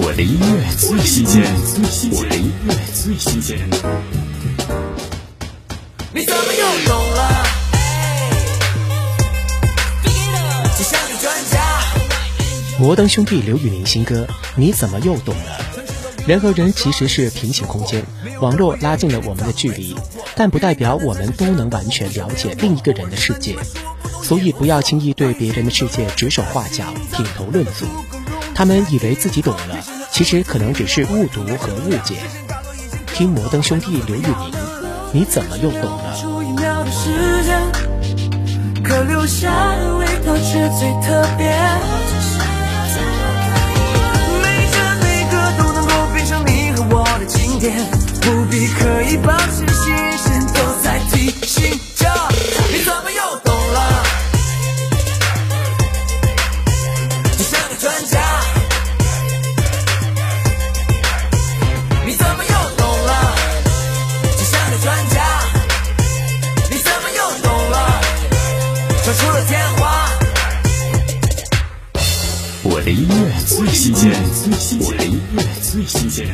我的音乐最新鲜，我的音乐最新鲜。你怎么又懂了？摩登兄弟刘宇宁新歌《你怎么又懂了》。人和人其实是平行空间，网络拉近了我们的距离，但不代表我们都能完全了解另一个人的世界。所以不要轻易对别人的世界指手画脚、品头论足。他们以为自己懂了，其实可能只是误读和误解。听摩登兄弟刘宇宁，你怎么又懂了？出一秒的时间，可留下的味道却最特别。每帧每个都能够变成你和我的经典，不必刻意保持新鲜，说出了天花。我的音乐最新鲜，我的音乐最新鲜。